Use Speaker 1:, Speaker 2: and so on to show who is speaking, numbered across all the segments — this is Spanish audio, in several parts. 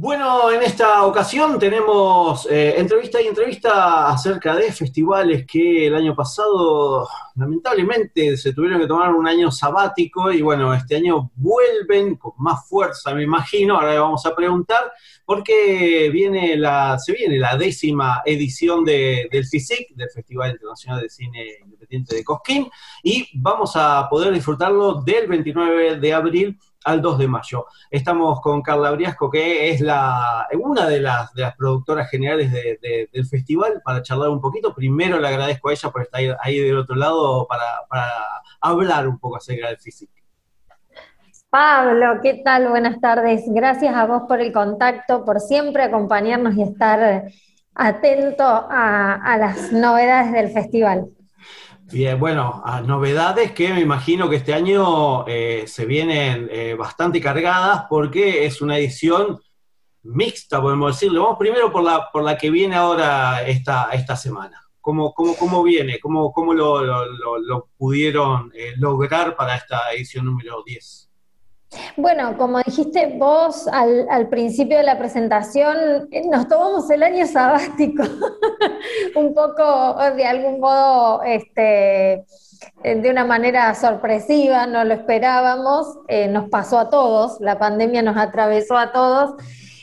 Speaker 1: Bueno, en esta ocasión tenemos eh, entrevista y entrevista acerca de festivales que el año pasado lamentablemente se tuvieron que tomar un año sabático y bueno, este año vuelven con más fuerza, me imagino. Ahora le vamos a preguntar porque viene la, se viene la décima edición del FISIC, del Festival Internacional de Cine Independiente de Cosquín, y vamos a poder disfrutarlo del 29 de abril al 2 de mayo. Estamos con Carla Briasco, que es la, una de las, de las productoras generales del festival, para charlar un poquito. Primero le agradezco a ella por estar ahí, del otro lado para, hablar un poco acerca del físico.
Speaker 2: Pablo, ¿qué tal? Buenas tardes. Gracias a vos por el contacto, por siempre acompañarnos y estar atento a las novedades del festival.
Speaker 1: Bien, bueno, novedades que me imagino que este año eh, se vienen eh, bastante cargadas porque es una edición mixta, podemos decirlo. Vamos primero por la, por la que viene ahora esta, esta semana. ¿Cómo, cómo, cómo viene? ¿Cómo, cómo lo, lo, pudieron eh, lograr para esta edición número 10?
Speaker 2: Bueno, como dijiste vos al, principio de la presentación, eh, nos tomamos el año sabático, un poco, de algún modo, este, eh, de una manera sorpresiva, no lo esperábamos, eh, nos pasó a todos, la pandemia nos atravesó a todos.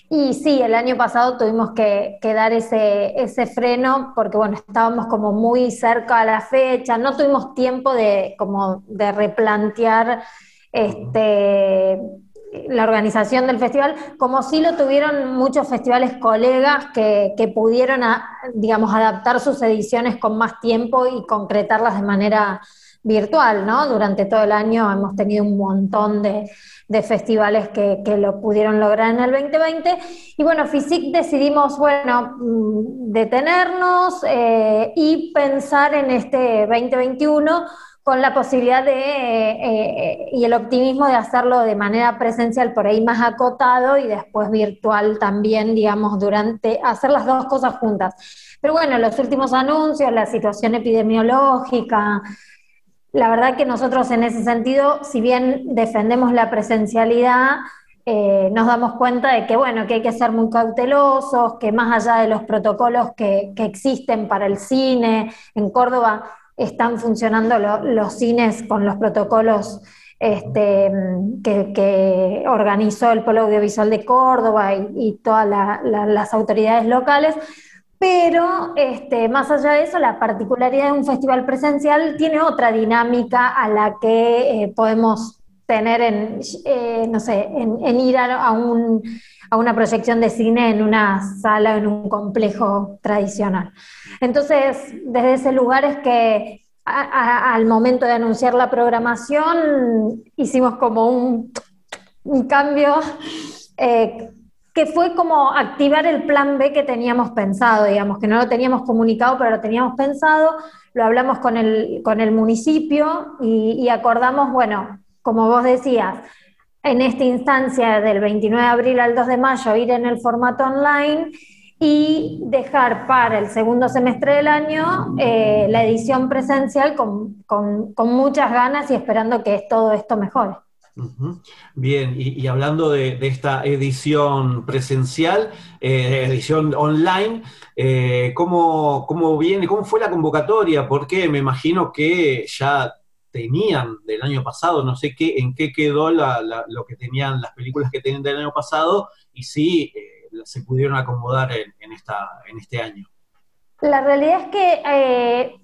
Speaker 2: Y sí, el año pasado tuvimos que, dar ese, ese, freno porque, bueno, estábamos como muy cerca a la fecha, no tuvimos tiempo de, como de replantear este, la organización del festival, como sí lo tuvieron muchos festivales colegas que, pudieron, digamos, adaptar sus ediciones con más tiempo y concretarlas de manera virtual, ¿no? Durante todo el año hemos tenido un montón de, festivales que, lo pudieron lograr en el 2020. Y bueno, FISIC decidimos, bueno, mm, detenernos eh, y pensar en este 2021 con la posibilidad de, eh, eh, y el optimismo de hacerlo de manera presencial por ahí más acotado y después virtual también, digamos, durante, hacer las dos cosas juntas. Pero bueno, los últimos anuncios, la situación epidemiológica, la verdad que nosotros en ese sentido, si bien defendemos la presencialidad, eh, nos damos cuenta de que, bueno, que hay que ser muy cautelosos, que más allá de los protocolos que, que existen para el cine, en Córdoba están funcionando los cines con los protocolos este, que, organizó el Polo Audiovisual de Córdoba y, todas las autoridades locales. Pero este, más allá de eso, la particularidad de un festival presencial tiene otra dinámica a la que eh, podemos tener en, eh, no sé, en, ir a, un, a, una proyección de cine en una sala en un complejo tradicional. Entonces, desde ese lugar es que al momento de anunciar la programación hicimos como un, cambio eh, que fue como activar el plan B que teníamos pensado, digamos, que no lo teníamos comunicado, pero lo teníamos pensado, lo hablamos con el, con el municipio y acordamos, bueno, como vos decías, en esta instancia del 29 de abril al 2 de mayo ir en el formato online y dejar para el segundo semestre del año eh, la edición presencial con, muchas ganas y esperando que todo esto mejore.
Speaker 1: Bien, y, hablando de, esta edición presencial, eh, edición online, eh, ¿cómo, ¿cómo, viene, cómo fue la convocatoria? Porque me imagino que ya tenían del año pasado, no sé qué, en qué quedó lo que tenían, las películas que tenían del año pasado, y sí, se pudieron acomodar en, esta, en este año?
Speaker 2: La realidad es que eh,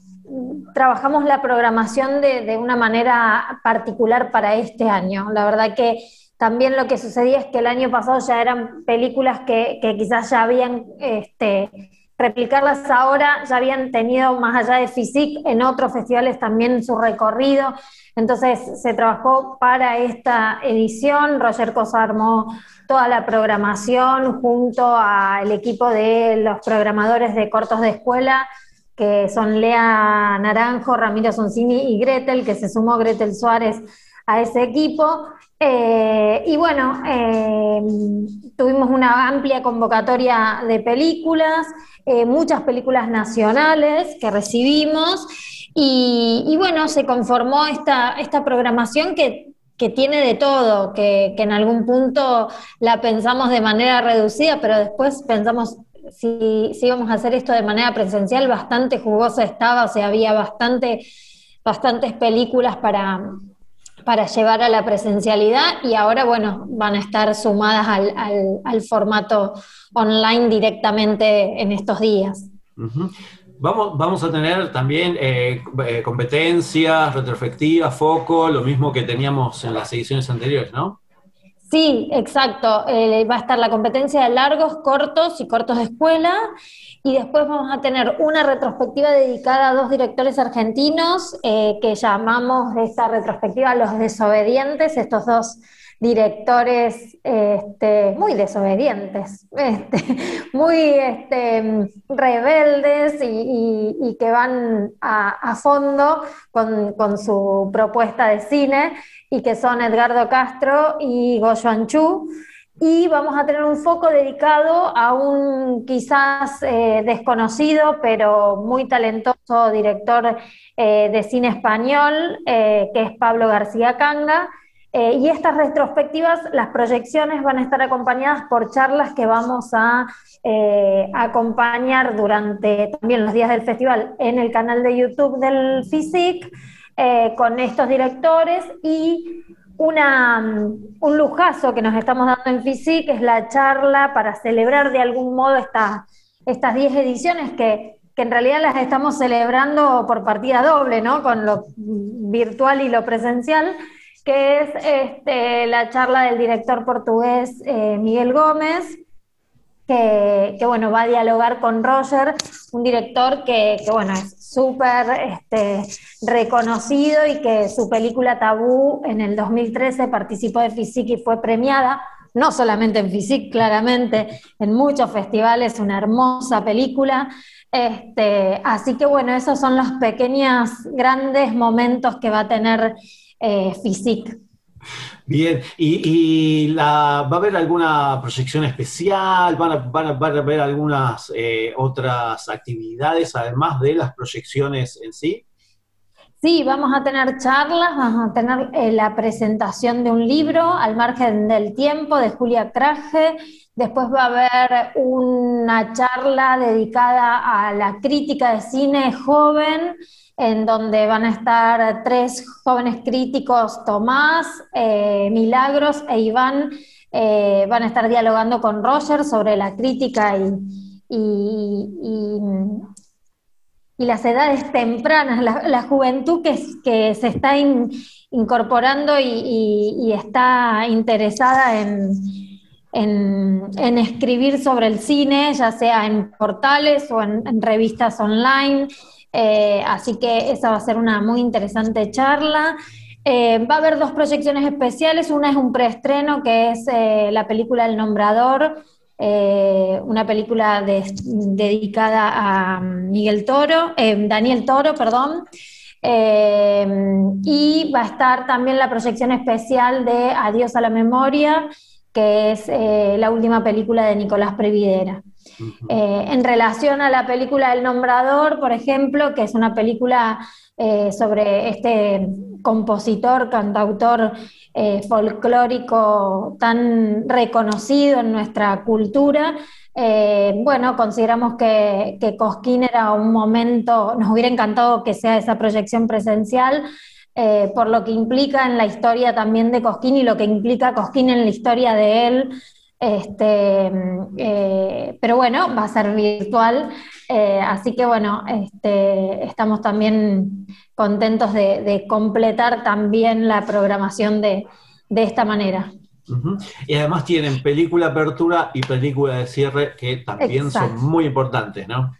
Speaker 2: trabajamos la programación de, una manera particular para este año. La verdad que también lo que sucedía es que el año pasado ya eran películas que, quizás ya habían este, replicarlas ahora, ya habían tenido más allá de FISIC en otros festivales también su recorrido, entonces se trabajó para esta edición, Roger Cosa armó toda la programación junto al equipo de los programadores de cortos de escuela, que son Lea Naranjo, Ramiro Soncini y Gretel, que se sumó Gretel Suárez a ese equipo. Eh, y bueno, eh, tuvimos una amplia convocatoria de películas, eh, muchas películas nacionales que recibimos y, bueno, se conformó esta, esta programación que, tiene de todo, que, en algún punto la pensamos de manera reducida, pero después pensamos si, si íbamos a hacer esto de manera presencial, bastante jugosa estaba, o sea, había bastante, bastantes películas para, para llevar a la presencialidad y ahora, bueno, van a estar sumadas al, formato online directamente en estos días.
Speaker 1: Vamos, vamos a tener también eh, eh, competencias, retrospectivas, foco, lo mismo que teníamos en las ediciones anteriores, ¿no?
Speaker 2: Sí, exacto. Eh, va a estar la competencia de largos, cortos y cortos de escuela. Y después vamos a tener una retrospectiva dedicada a dos directores argentinos eh, que llamamos esta retrospectiva Los Desobedientes, estos dos directores este, muy desobedientes, este, muy este, rebeldes y, que van a, fondo con, su propuesta de cine y que son Edgardo Castro y Goyo Anchu. Y vamos a tener un foco dedicado a un quizás eh, desconocido, pero muy talentoso director eh, de cine español, eh, que es Pablo García Canga, eh, y estas retrospectivas, las proyecciones van a estar acompañadas por charlas que vamos a eh, acompañar durante también los días del festival en el canal de YouTube del FISIC eh, con estos directores y una, un lujazo que nos estamos dando en FISIC es la charla para celebrar de algún modo estas 10 ediciones que que en realidad las estamos celebrando por partida doble, ¿no? Con lo virtual y lo presencial, que es este, la charla del director portugués eh, Miguel Gómez, que, bueno, va a dialogar con Roger, un director que, bueno, es súper este, reconocido y que su película Tabú en el 2013 participó de FISIC y fue premiada, no solamente en FISIC, claramente, en muchos festivales, una hermosa película. Este, así que bueno, esos son los pequeños, grandes momentos que va a tener eh,
Speaker 1: Bien, ¿y, la, va a haber alguna proyección especial? ¿Van a, van a, haber algunas eh, otras actividades además de las proyecciones en sí?
Speaker 2: Sí, vamos a tener charlas, vamos a tener eh, la presentación de un libro, Al margen del tiempo, de Julia Craje. Después va a haber una charla dedicada a la crítica de cine joven en donde van a estar tres jóvenes críticos, Tomás, eh, Milagros e Iván, eh, van a estar dialogando con Roger sobre la crítica y, y, las edades tempranas, la, juventud que, que, se está incorporando y, está interesada en, en, escribir sobre el cine, ya sea en portales o en revistas online. Eh, así que esa va a ser una muy interesante charla. Eh, va a haber dos proyecciones especiales. Una es un preestreno, que es eh, la película El Nombrador, una película dedicada a Miguel Toro, Daniel Toro, perdón. y va a estar también la proyección especial de Adiós a la Memoria, que es la última película de Nicolás Previdera. Eh, en relación a la película El Nombrador, por ejemplo, que es una película eh, sobre este compositor, cantautor eh, folclórico tan reconocido en nuestra cultura, bueno, consideramos que, que, Cosquín era un momento, nos hubiera encantado que sea esa proyección presencial, por lo que implica en la historia también de Cosquín y lo que implica Cosquín en la historia de él. Este, eh, pero bueno, va a ser virtual, eh, así que bueno, este, estamos también contentos de, completar también la programación de, esta manera.
Speaker 1: Y además tienen película apertura y película de cierre que también son muy importantes, ¿no?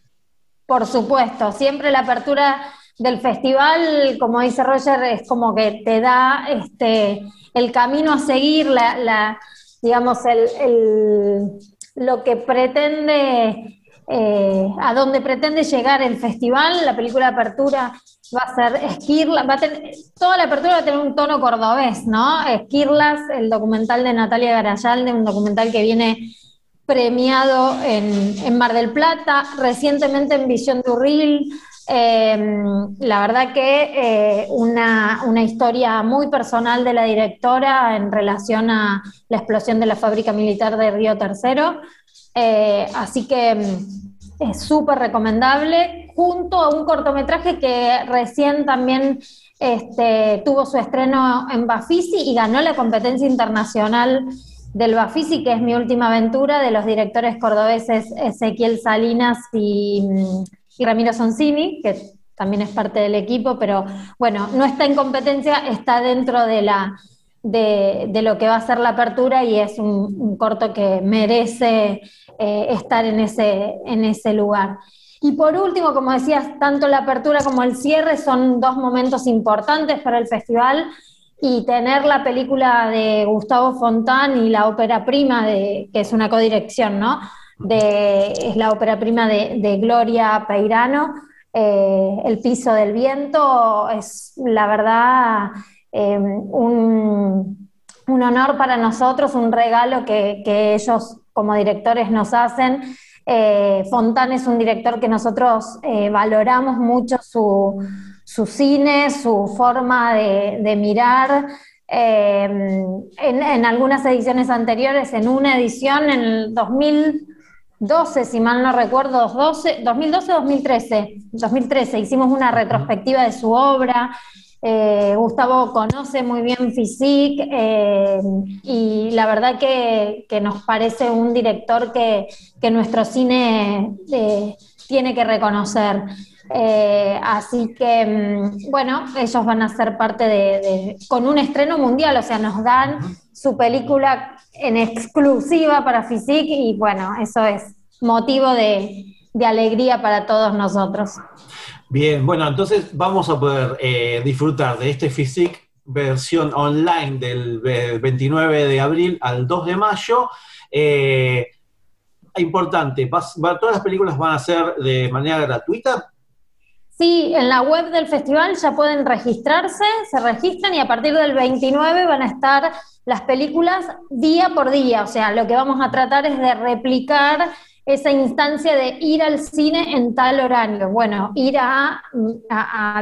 Speaker 2: Por supuesto, siempre la apertura del festival, como dice Roger, es como que te da este, el camino a seguir, la, digamos, el, lo que pretende, eh, a donde pretende llegar el festival, la película de apertura va a ser Esquirlas, va a tener, toda la apertura va a tener un tono cordobés, ¿no? Esquirlas, el documental de Natalia Garayalde, un documental que viene premiado en, Mar del Plata, recientemente en Visión de Urril. Em, la verdad que eh, una, una, historia muy personal de la directora en relación a la explosión de la fábrica militar de Río Tercero. Eh, así que em, es súper recomendable junto a un cortometraje que recién también este, tuvo su estreno en Bafisi y ganó la competencia internacional del Bafisi, que es mi última aventura, de los directores cordobeses Ezequiel Salinas y, Ramiro Sonsini, que también es parte del equipo, pero bueno, no está en competencia, está dentro de la de, lo que va a ser la apertura y es un, corto que merece eh, estar en ese, en ese lugar. Y por último, como decías, tanto la apertura como el cierre son dos momentos importantes para el festival y tener la película de Gustavo Fontán y la ópera prima, de, que es una codirección, ¿no? De, es la ópera prima de, Gloria Peirano, eh, El piso del viento, es la verdad em, un, honor para nosotros, un regalo que, que ellos como directores nos hacen eh, Fontán es un director que nosotros eh, valoramos mucho su, cine, su forma de, mirar. Eh, en, algunas ediciones anteriores, en una edición en el 2012, si mal no recuerdo, 2012-2013, 2013 hicimos una retrospectiva de su obra. Eh, Gustavo conoce muy bien Physique eh, y la verdad que, nos parece un director que, nuestro cine eh, tiene que reconocer. así que, mm, bueno, ellos van a ser parte de, con un estreno mundial, o sea, nos dan su película en exclusiva para Physique y bueno, eso es motivo de alegría para todos nosotros.
Speaker 1: Bien, bueno, entonces vamos a poder eh, disfrutar de este Physique versión online del 29 de abril al 2 de mayo. Eh, importante, ¿todas las películas van a ser de manera gratuita?
Speaker 2: Sí, en la web del festival ya pueden registrarse, se registran y a partir del 29 van a estar las películas día por día. O sea, lo que vamos a tratar es de replicar esa instancia de ir al cine en tal horario. Bueno, ir a,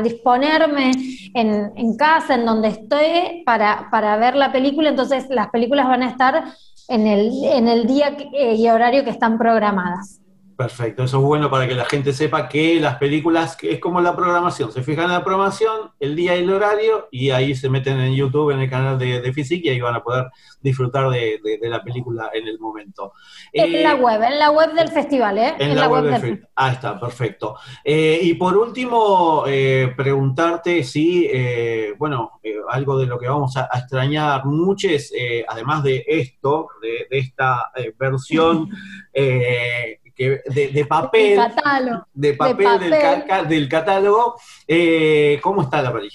Speaker 2: disponerme en, casa, en donde estoy, para, para, ver la película. Entonces, las películas van a estar en el, en el día y horario que están programadas.
Speaker 1: Perfecto, eso es bueno para que la gente sepa que las películas es como la programación, se fijan en la programación, el día y el horario, y ahí se meten en YouTube, en el canal de, de y ahí van a poder disfrutar de, la película en el momento.
Speaker 2: En la eh, web, en la web del festival, ¿eh?
Speaker 1: En, la, web, del festival. Ah, está, perfecto. Eh, y por último, eh, preguntarte si, bueno, algo de lo que vamos a, extrañar muchos, además de esto, de, de esta versión de, papel, de papel, Del, catálogo, eh, ¿cómo está la Mari?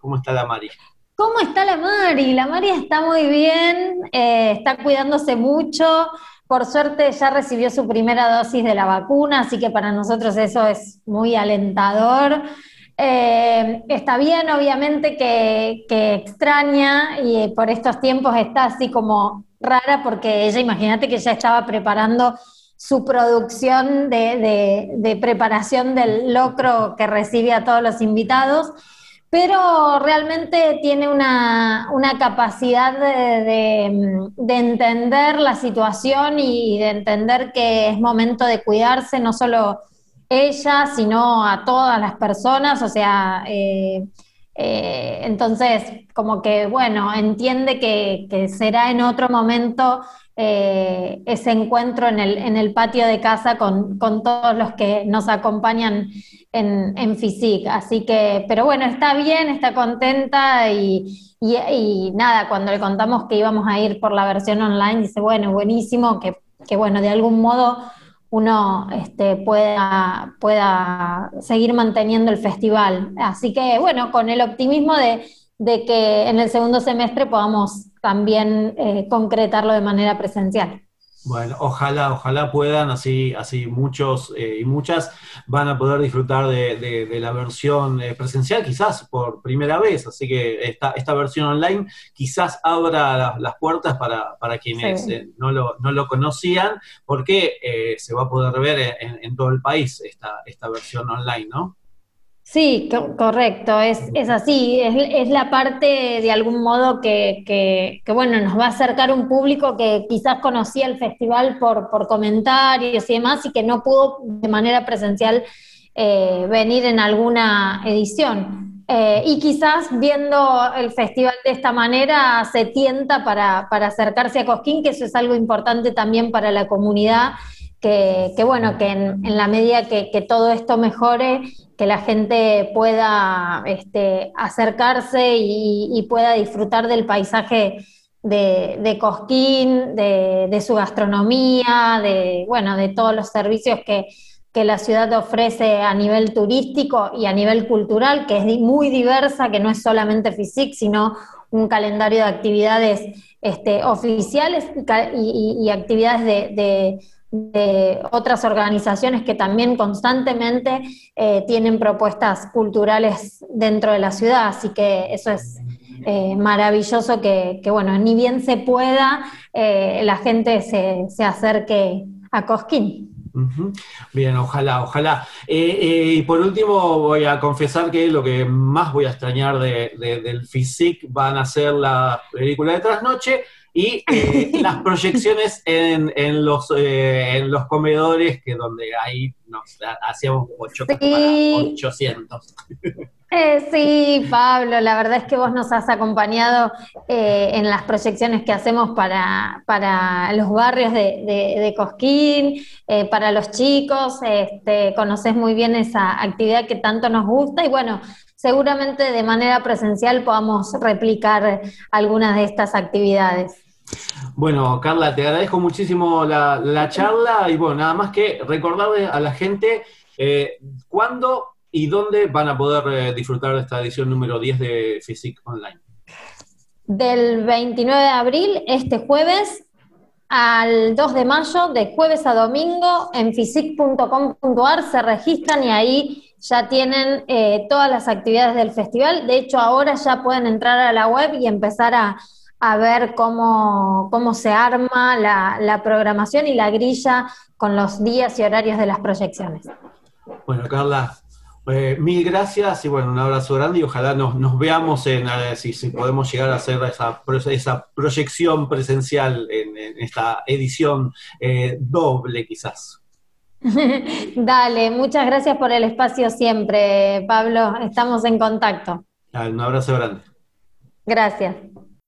Speaker 1: ¿Cómo está la Mari?
Speaker 2: ¿Cómo está la Mari? La Mari está muy bien, eh, está cuidándose mucho. Por suerte ya recibió su primera dosis de la vacuna, así que para nosotros eso es muy alentador. Eh, está bien, obviamente, que, que, extraña y por estos tiempos está así como rara porque ella, imagínate que ya estaba preparando su producción de, preparación del locro que recibe a todos los invitados, pero realmente tiene una, capacidad de, entender la situación y de entender que es momento de cuidarse, no solo ella, sino a todas las personas, o sea, eh, Eh, entonces, como que, bueno, entiende que, será en otro momento eh, ese encuentro en el, en el, patio de casa con, todos los que nos acompañan en, en. Así que, pero bueno, está bien, está contenta y, y, nada, cuando le contamos que íbamos a ir por la versión online, dice, bueno, buenísimo, que, que bueno, de algún modo uno este, pueda, pueda seguir manteniendo el festival. Así que, bueno, con el optimismo de, que en el segundo semestre podamos también eh, concretarlo de manera presencial.
Speaker 1: Bueno, ojalá, ojalá puedan, así, así muchos eh, y muchas van a poder disfrutar de, la versión eh, presencial, quizás por primera vez, así que esta, esta versión online quizás abra las puertas para, quienes eh, no, lo, no, lo, conocían, porque se va a poder ver en, en, todo el país esta, esta versión online, ¿no?
Speaker 2: Sí, correcto, es, es así, es, la parte de algún modo que, que, bueno, nos va a acercar un público que quizás conocía el festival por, por comentarios y demás y que no pudo de manera presencial eh, venir en alguna edición. Eh, y quizás viendo el festival de esta manera se tienta para, para acercarse a Cosquín, que eso es algo importante también para la comunidad que, bueno, que en, la medida que, todo esto mejore, que la gente pueda este, acercarse y, pueda disfrutar del paisaje de, Cosquín, de, su gastronomía, de, bueno, de todos los servicios que, la ciudad ofrece a nivel turístico y a nivel cultural, que es muy diversa, que no es solamente FISIC, sino un calendario de actividades este, oficiales y, actividades de de otras organizaciones que también constantemente eh, tienen propuestas culturales dentro de la ciudad, así que eso es eh, maravilloso que, bueno, ni bien se pueda, eh, la gente se, acerque a Cosquín.
Speaker 1: Bien, ojalá, ojalá. y por último, voy a confesar que lo que más voy a extrañar del FISIC van a ser la película de Trasnoche y eh, las proyecciones en, en los, eh, en los comedores, que donde ahí nos hacíamos 8 sí. 800.
Speaker 2: Eh, sí, Pablo, la verdad es que vos nos has acompañado en las proyecciones que hacemos para, para los barrios de, de, Cosquín, para los chicos, este, conoces muy bien esa actividad que tanto nos gusta y bueno, seguramente de manera presencial podamos replicar algunas de estas actividades.
Speaker 1: Bueno, Carla, te agradezco muchísimo la, charla y bueno, nada más que recordarle a la gente eh, cuándo y dónde van a poder eh, disfrutar de esta edición número 10 de Physic Online.
Speaker 2: Del 29 de abril, este jueves, al 2 de mayo, de jueves a domingo, en physic.com.ar se registran y ahí ya tienen eh, todas las actividades del festival. De hecho, ahora ya pueden entrar a la web y empezar a a ver cómo, cómo se arma la, programación y la grilla con los días y horarios de las proyecciones.
Speaker 1: Bueno, Carla, eh, mil gracias y bueno, un abrazo grande y ojalá nos, veamos en eh, si, si, podemos llegar a hacer esa, esa proyección presencial en, esta edición eh, doble quizás.
Speaker 2: Dale, muchas gracias por el espacio siempre, Pablo. Estamos en contacto.
Speaker 1: un abrazo grande.
Speaker 2: Gracias.